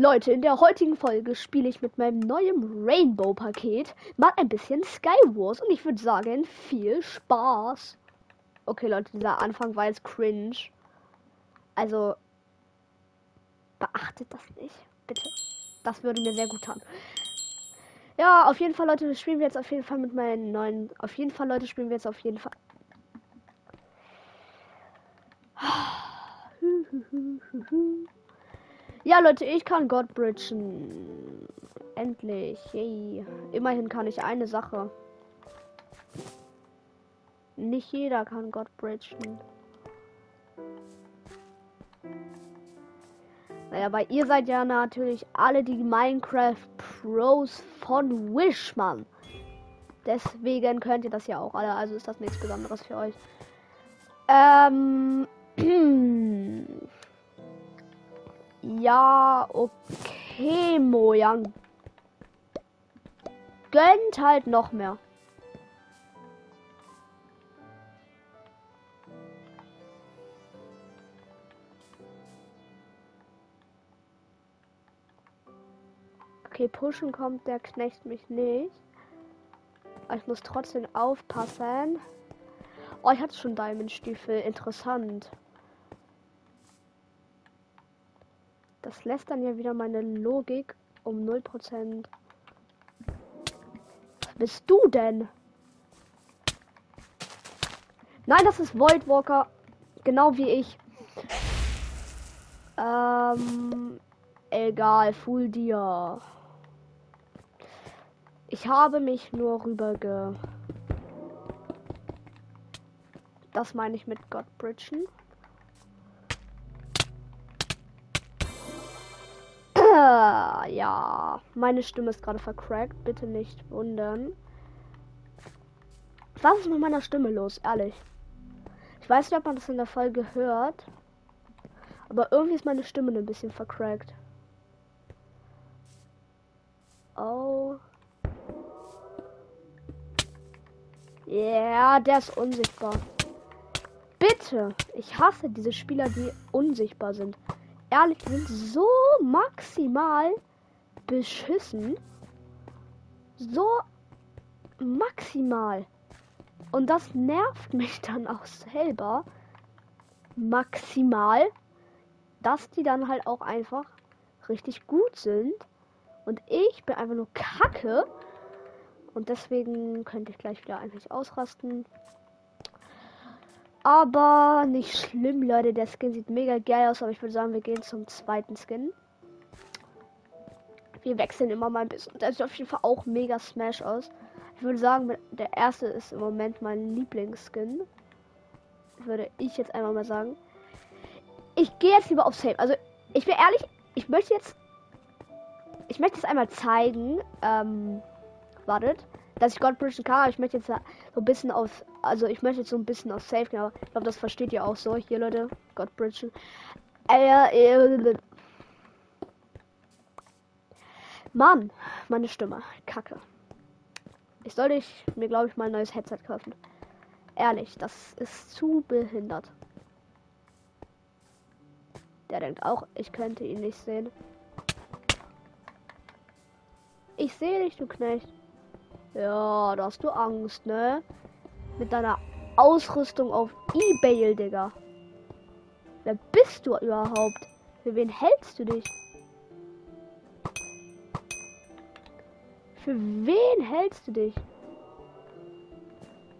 Leute, in der heutigen Folge spiele ich mit meinem neuen Rainbow-Paket mal ein bisschen Skywars und ich würde sagen, viel Spaß. Okay, Leute, dieser Anfang war jetzt cringe. Also, beachtet das nicht, bitte. Das würde mir sehr gut tun. Ja, auf jeden Fall, Leute, spielen wir jetzt auf jeden Fall mit meinen neuen. Auf jeden Fall, Leute, spielen wir jetzt auf jeden Fall. Ja, Leute, ich kann God bridgen. Endlich. Yay. Immerhin kann ich eine Sache. Nicht jeder kann God bridgen. Naja, aber ihr seid ja natürlich alle die Minecraft Pros von Wish, Mann. Deswegen könnt ihr das ja auch alle. Also ist das nichts Besonderes für euch. Ähm. ja, okay, Mojang. Gönnt halt noch mehr. Okay, pushen kommt der Knecht mich nicht. Ich muss trotzdem aufpassen. Oh, ich hatte schon Diamond-Stiefel. Interessant. Das lässt dann ja wieder meine Logik um 0%. Was bist du denn? Nein, das ist Void Walker. Genau wie ich. Ähm, egal, Full dir. Ich habe mich nur rüber ge. Das meine ich mit Godbridgen. Ja, meine Stimme ist gerade vercrackt. Bitte nicht wundern. Was ist mit meiner Stimme los? Ehrlich. Ich weiß nicht, ob man das in der Folge hört. Aber irgendwie ist meine Stimme ein bisschen vercrackt. Oh. Ja, yeah, der ist unsichtbar. Bitte. Ich hasse diese Spieler, die unsichtbar sind. Ehrlich, sind so maximal beschissen. So maximal. Und das nervt mich dann auch selber. Maximal. Dass die dann halt auch einfach richtig gut sind. Und ich bin einfach nur kacke. Und deswegen könnte ich gleich wieder eigentlich ausrasten. Aber nicht schlimm, Leute. Der Skin sieht mega geil aus. Aber ich würde sagen, wir gehen zum zweiten Skin. Wir wechseln immer mal ein bisschen. Der sieht auf jeden Fall auch mega Smash aus. Ich würde sagen, der erste ist im Moment mein Lieblingsskin. Würde ich jetzt einmal mal sagen. Ich gehe jetzt lieber auf Save. Also, ich bin ehrlich, ich möchte jetzt. Ich möchte es einmal zeigen. Ähm, wartet, dass ich Godbridgen kann. Aber ich möchte jetzt so ein bisschen auf, also ich möchte jetzt so ein bisschen auf Safe gehen. Aber ich glaube, das versteht ihr auch so. Hier, Leute, Godbridgen. Äh, äh, Mann, meine Stimme, Kacke. Ich sollte ich mir, glaube ich, mal ein neues Headset kaufen. Ehrlich, das ist zu behindert. Der denkt auch, ich könnte ihn nicht sehen. Ich sehe dich, du Knecht. Ja, da hast du Angst, ne? Mit deiner Ausrüstung auf Ebay, Digga. Wer bist du überhaupt? Für wen hältst du dich? Für wen hältst du dich?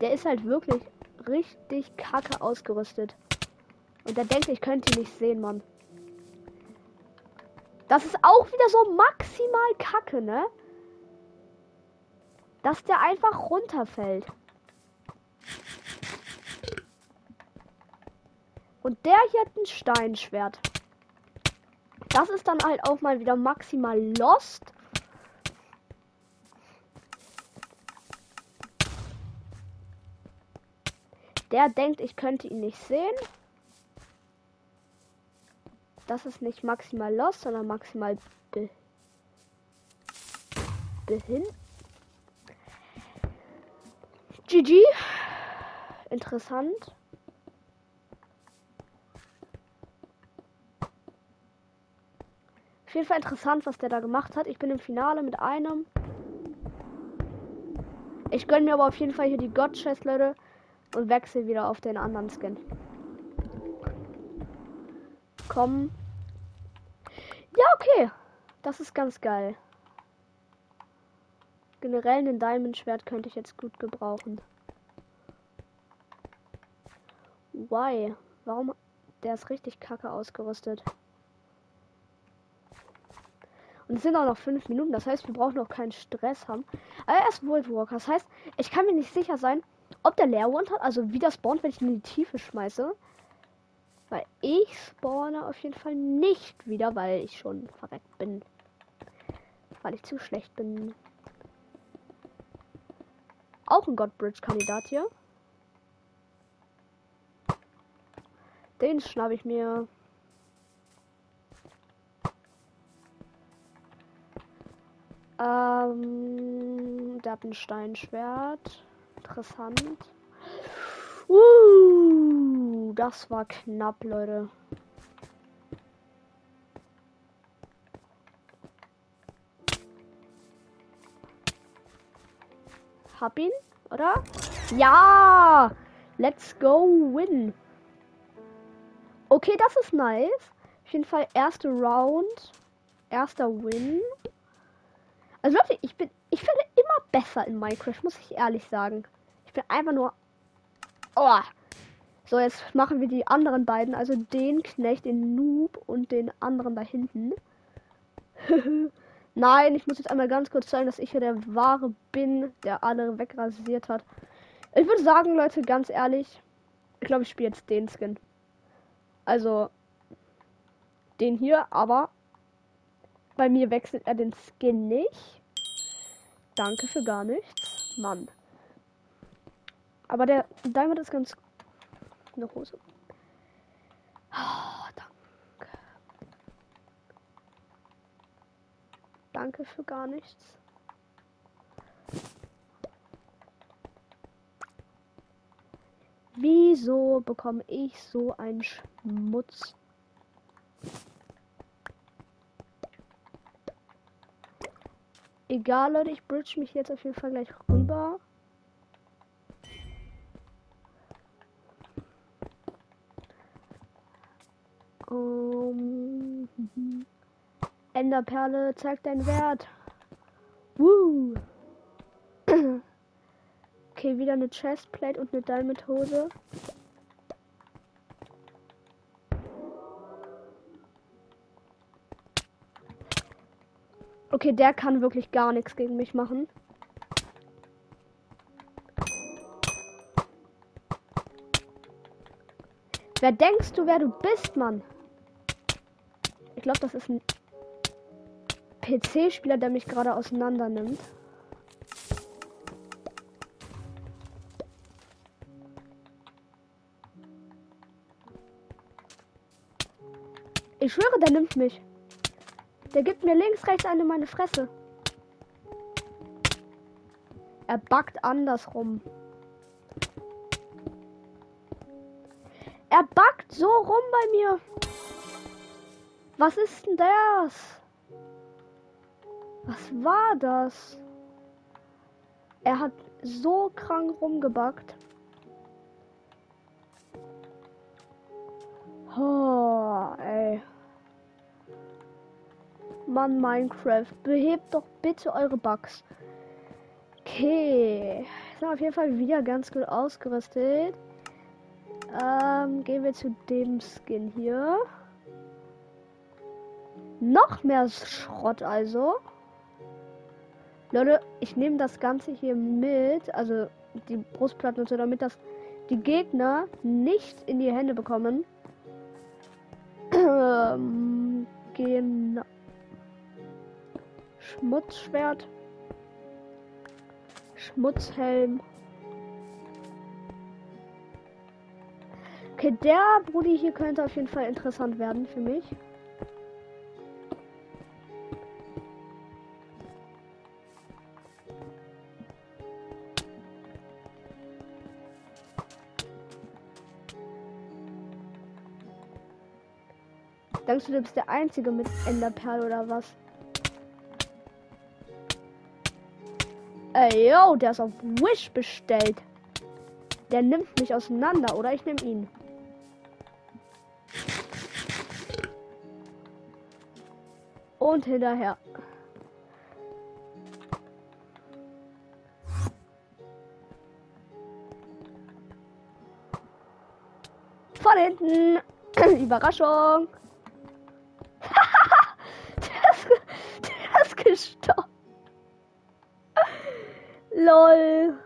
Der ist halt wirklich richtig kacke ausgerüstet. Und der denkt, ich könnte ihn nicht sehen, Mann. Das ist auch wieder so maximal kacke, ne? Dass der einfach runterfällt. Und der hier hat ein Steinschwert. Das ist dann halt auch mal wieder maximal lost. Der denkt, ich könnte ihn nicht sehen. Das ist nicht maximal lost, sondern maximal be behindert. GG. Interessant. Auf jeden Fall interessant, was der da gemacht hat. Ich bin im Finale mit einem. Ich gönne mir aber auf jeden Fall hier die God Leute. Und wechsle wieder auf den anderen Skin. Komm. Ja, okay. Das ist ganz geil. Generell ein Diamond Schwert könnte ich jetzt gut gebrauchen. Why? Warum? Der ist richtig kacke ausgerüstet. Und es sind auch noch fünf Minuten. Das heißt, wir brauchen noch keinen Stress haben. Aber er ist World Walker. Das heißt, ich kann mir nicht sicher sein, ob der Leerwand hat. Also wie das spawnt, wenn ich in die Tiefe schmeiße. Weil ich spawne auf jeden Fall nicht wieder, weil ich schon verreckt bin. Weil ich zu schlecht bin. Auch ein Godbridge-Kandidat hier. Den schnapp ich mir. Ähm, der hat ein Steinschwert. Interessant. Uh, das war knapp, Leute. Hab ihn, oder? Ja! Let's go win. Okay, das ist nice. Auf jeden Fall erste Round. Erster Win. Also Leute, ich bin, ich werde immer besser in Minecraft, muss ich ehrlich sagen. Ich bin einfach nur. Oh. So, jetzt machen wir die anderen beiden, also den Knecht, den Noob und den anderen da hinten. Nein, ich muss jetzt einmal ganz kurz zeigen, dass ich hier der wahre bin, der alle wegrasiert hat. Ich würde sagen, Leute, ganz ehrlich, ich glaube, ich spiele jetzt den Skin. Also den hier, aber bei mir wechselt er den Skin nicht. Danke für gar nichts. Mann. Aber der Diamond ist ganz eine Hose. Oh, danke. Danke für gar nichts. Wieso bekomme ich so einen Schmutz? Egal, Leute, ich bridge mich jetzt auf jeden Fall gleich rüber. Um, Enderperle, zeigt deinen Wert. Woo! Okay, wieder eine Chestplate und eine Diamond Hose. Okay, der kann wirklich gar nichts gegen mich machen. Wer denkst du, wer du bist, Mann? Ich glaube, das ist ein PC-Spieler, der mich gerade auseinander nimmt. Ich schwöre, der nimmt mich. Der gibt mir links, rechts eine meine Fresse. Er backt andersrum. Er backt so rum bei mir. Was ist denn das? Was war das? Er hat so krank rumgebackt. Oh, ey. Mann, Minecraft, behebt doch bitte eure Bugs. Okay. Sind auf jeden Fall wieder ganz gut ausgerüstet. Ähm, gehen wir zu dem Skin hier. Noch mehr Schrott also. Leute, ich nehme das Ganze hier mit, also die Brustplatten und so, damit das die Gegner nicht in die Hände bekommen. Ähm, genau. Schmutzschwert. Schmutzhelm. Okay, der Brudi hier könnte auf jeden Fall interessant werden für mich. Denkst du, du bist der Einzige mit Enderperl oder was? Ey, yo, der ist auf Wish bestellt. Der nimmt mich auseinander oder ich nehme ihn. Und hinterher. Von hinten. Überraschung. Gestorben. Lol.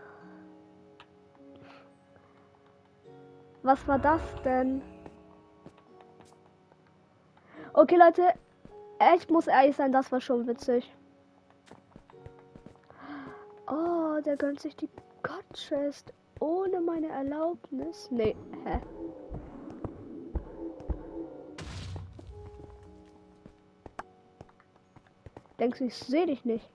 Was war das denn? Okay, Leute. Ich muss ehrlich sein, das war schon witzig. Oh, der gönnt sich die God-Chest ohne meine Erlaubnis. Nee, hä? Denkst du, ich sehe dich nicht?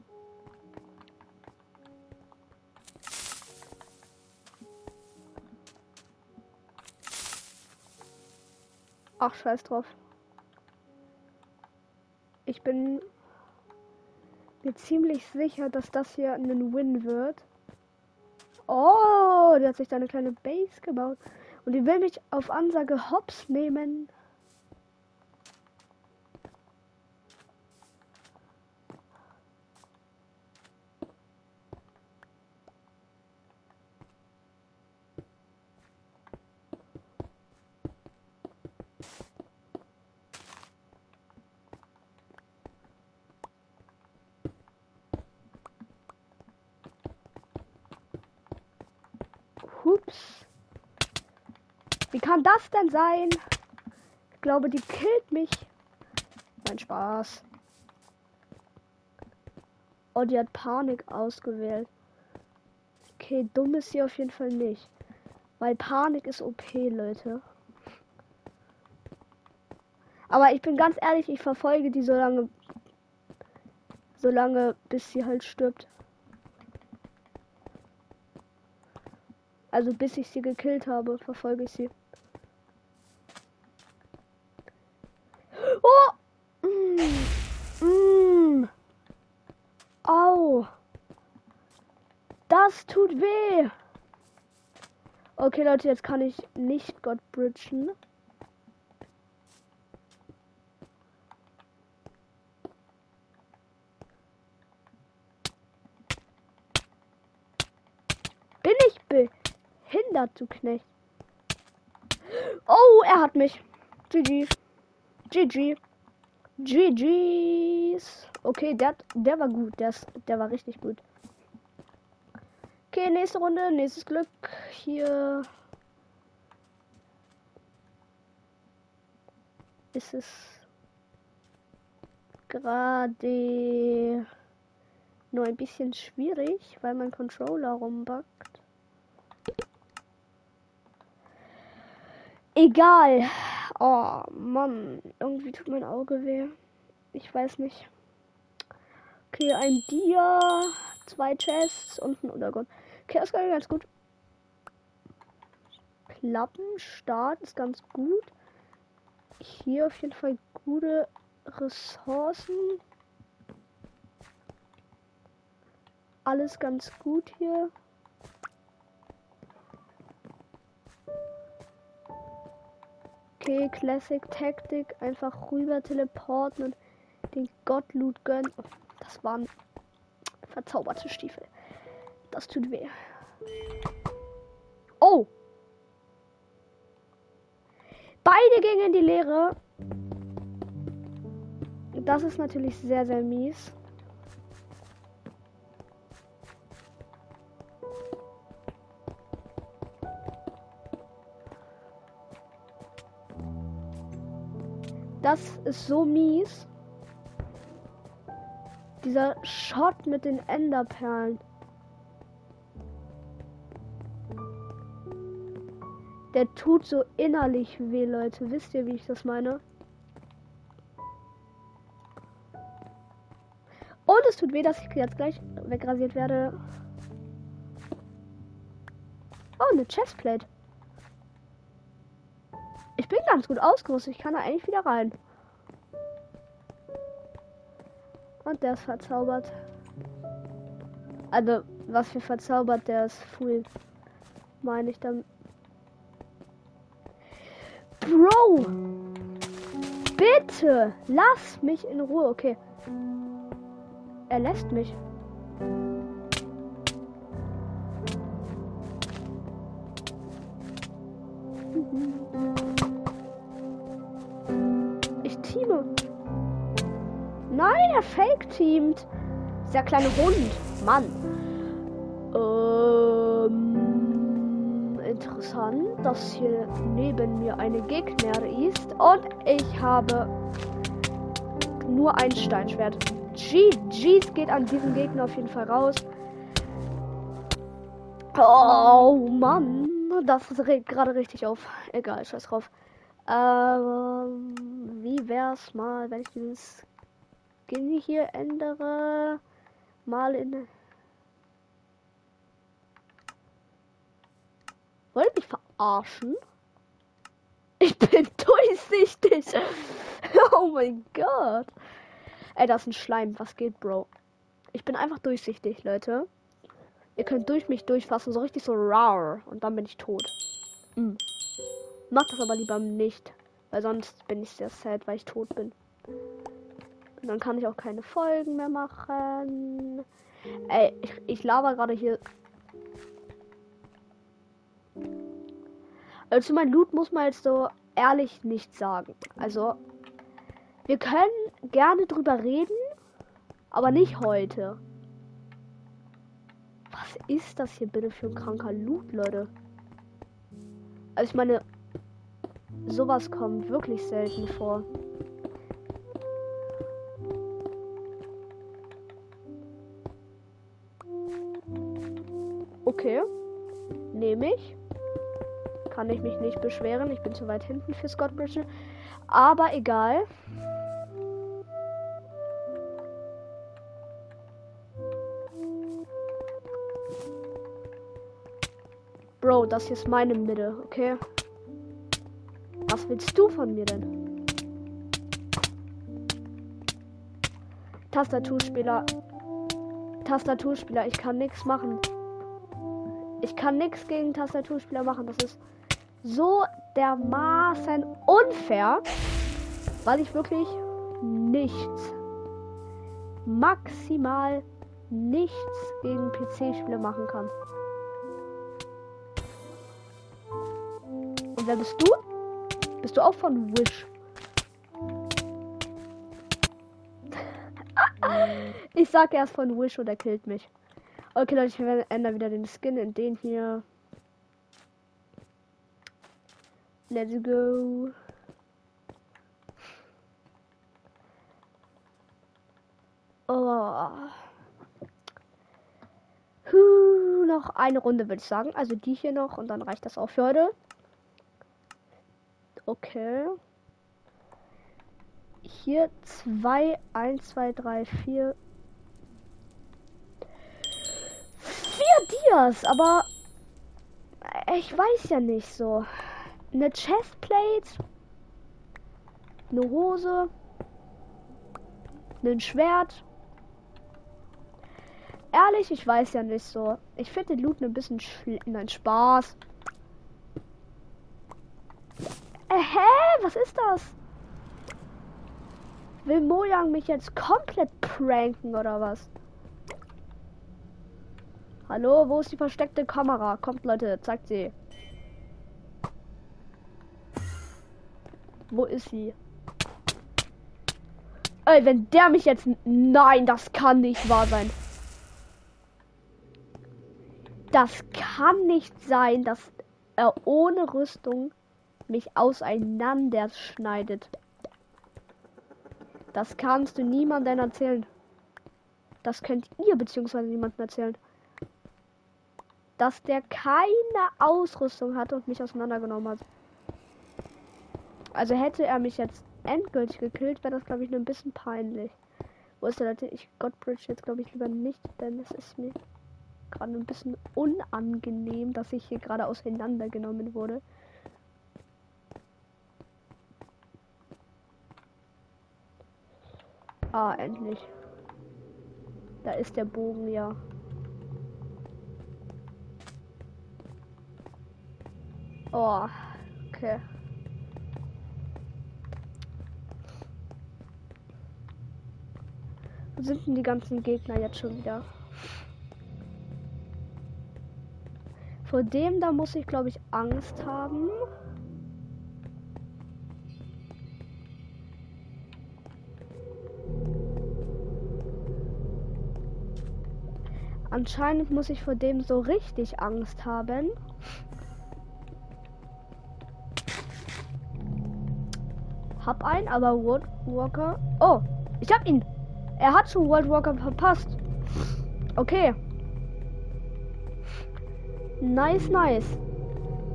Ach, scheiß drauf. Ich bin mir ziemlich sicher, dass das hier ein Win wird. Oh, der hat sich da eine kleine Base gebaut. Und die will mich auf Ansage hops nehmen. Hups. Wie kann das denn sein? Ich glaube, die killt mich. Mein Spaß. Oh, die hat Panik ausgewählt. Okay, dumm ist sie auf jeden Fall nicht. Weil Panik ist OP, Leute. Aber ich bin ganz ehrlich, ich verfolge die so lange. So lange, bis sie halt stirbt. Also bis ich sie gekillt habe, verfolge ich sie. Oh! Mm. Mm. Au! Das tut weh! Okay, Leute, jetzt kann ich nicht Gott bridgen. Bin ich behindert, du Knecht? Oh, er hat mich. GG. GG. GG's. Okay, der, der war gut. Der, ist, der war richtig gut. Okay, nächste Runde, nächstes Glück. Hier ist es gerade nur ein bisschen schwierig, weil mein Controller rumbackt. Egal. Oh Mann, irgendwie tut mein Auge weh. Ich weiß nicht. Okay, ein Dia, zwei Chests und ein Untergrund. Okay, das ganz gut. Klappenstart ist ganz gut. Hier auf jeden Fall gute Ressourcen. Alles ganz gut hier. Okay, Classic Taktik. Einfach rüber teleporten und den Gottloot gönnen. Das waren verzauberte Stiefel. Das tut weh. Oh! Beide gingen in die Leere. Das ist natürlich sehr, sehr mies. Ist so mies. Dieser Shot mit den Enderperlen. Der tut so innerlich weh, Leute. Wisst ihr, wie ich das meine? Und es tut weh, dass ich jetzt gleich wegrasiert werde. Oh, eine Chestplate. Ich bin ganz gut ausgerüstet. Ich kann da eigentlich wieder rein. Und der ist verzaubert. Also, was für verzaubert, der ist full. Meine ich dann. Bro! Bitte! Lass mich in Ruhe, okay. Er lässt mich. Nein, er fake-teamt. Dieser kleine Hund. Mann. Ähm, interessant, dass hier neben mir eine Gegner ist. Und ich habe nur ein Steinschwert. GG's geht an diesen Gegner auf jeden Fall raus. Oh Mann, das regt gerade richtig auf. Egal, scheiß drauf. Ähm, wie wär's mal, wenn ich dieses Skin hier ändere? Mal in. Wollt mich verarschen? Ich bin durchsichtig. oh mein Gott. Ey, das ist ein Schleim. Was geht, Bro? Ich bin einfach durchsichtig, Leute. Ihr könnt durch mich durchfassen, so richtig so rar. Und dann bin ich tot. Mhm. Macht das aber lieber nicht. Weil sonst bin ich sehr sad, weil ich tot bin. Und dann kann ich auch keine Folgen mehr machen. Ey, ich, ich laber gerade hier. Also mein Loot muss man jetzt so ehrlich nicht sagen. Also, wir können gerne drüber reden, aber nicht heute. Was ist das hier bitte für ein kranker Loot, Leute? Also ich meine, sowas kommt wirklich selten vor. Okay. Nehme ich. Kann ich mich nicht beschweren. Ich bin zu weit hinten für Scott Bridge. Aber egal. Bro, das hier ist meine Mitte, okay? Was willst du von mir denn? Tastaturspieler. Tastaturspieler, ich kann nichts machen. Ich kann nichts gegen Tastaturspieler machen. Das ist so dermaßen unfair, weil ich wirklich nichts, maximal nichts gegen PC-Spiele machen kann. Und wer bist du? Bist du auch von Wish? ich sag erst von Wish und er killt mich. Okay, Leute, ich ändere wieder den Skin in den hier. Let's go. Oh. Huh, noch eine Runde würde ich sagen. Also die hier noch und dann reicht das auch für heute. Okay. Hier zwei, eins, zwei, drei, vier. Dias, aber ich weiß ja nicht so. Eine Chestplate, eine Hose, ein Schwert. Ehrlich, ich weiß ja nicht so. Ich finde den Loot ein bisschen Nein, Spaß. Äh, hä? Was ist das? Will Mojang mich jetzt komplett pranken oder was? Hallo, wo ist die versteckte Kamera? Kommt Leute, zeigt sie. Wo ist sie? Ey, wenn der mich jetzt... Nein, das kann nicht wahr sein. Das kann nicht sein, dass er ohne Rüstung mich auseinanderschneidet. Das kannst du niemandem erzählen. Das könnt ihr beziehungsweise niemandem erzählen. Dass der keine Ausrüstung hatte und mich auseinandergenommen hat. Also hätte er mich jetzt endgültig gekillt, wäre das glaube ich nur ein bisschen peinlich. Wo ist der Leute? Ich Godbridge jetzt glaube ich lieber nicht, denn es ist mir gerade ein bisschen unangenehm, dass ich hier gerade auseinandergenommen wurde. Ah, endlich. Da ist der Bogen, ja. Oh, okay. Wo sind denn die ganzen Gegner jetzt schon wieder? Vor dem da muss ich, glaube ich, Angst haben. Anscheinend muss ich vor dem so richtig Angst haben. Hab einen, aber World Walker. Oh, ich hab ihn. Er hat schon World Walker verpasst. Okay. Nice, nice.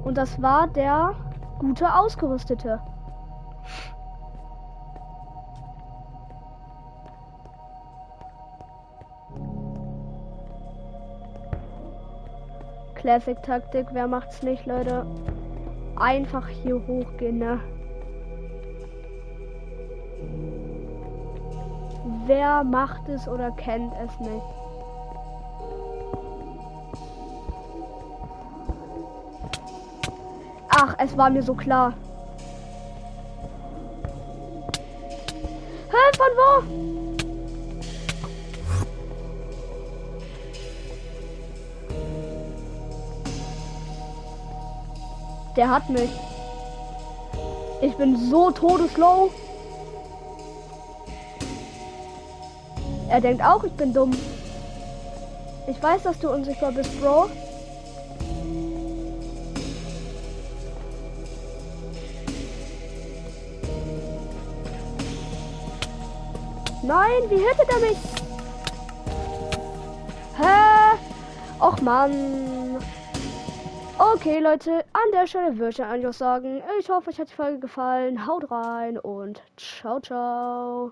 Und das war der gute Ausgerüstete. Classic-Taktik, wer macht's nicht, Leute? Einfach hier hochgehen, ne? Wer macht es oder kennt es nicht? Ach, es war mir so klar. Hä, von wo? Der hat mich. Ich bin so todeslow. Er denkt auch, ich bin dumm. Ich weiß, dass du unsichtbar bist, Bro. Nein, wie hittet er mich? Hä? Och Mann. Okay, Leute, an der Stelle würde ich eigentlich sagen, ich hoffe, euch hat die Folge gefallen. Haut rein und ciao, ciao.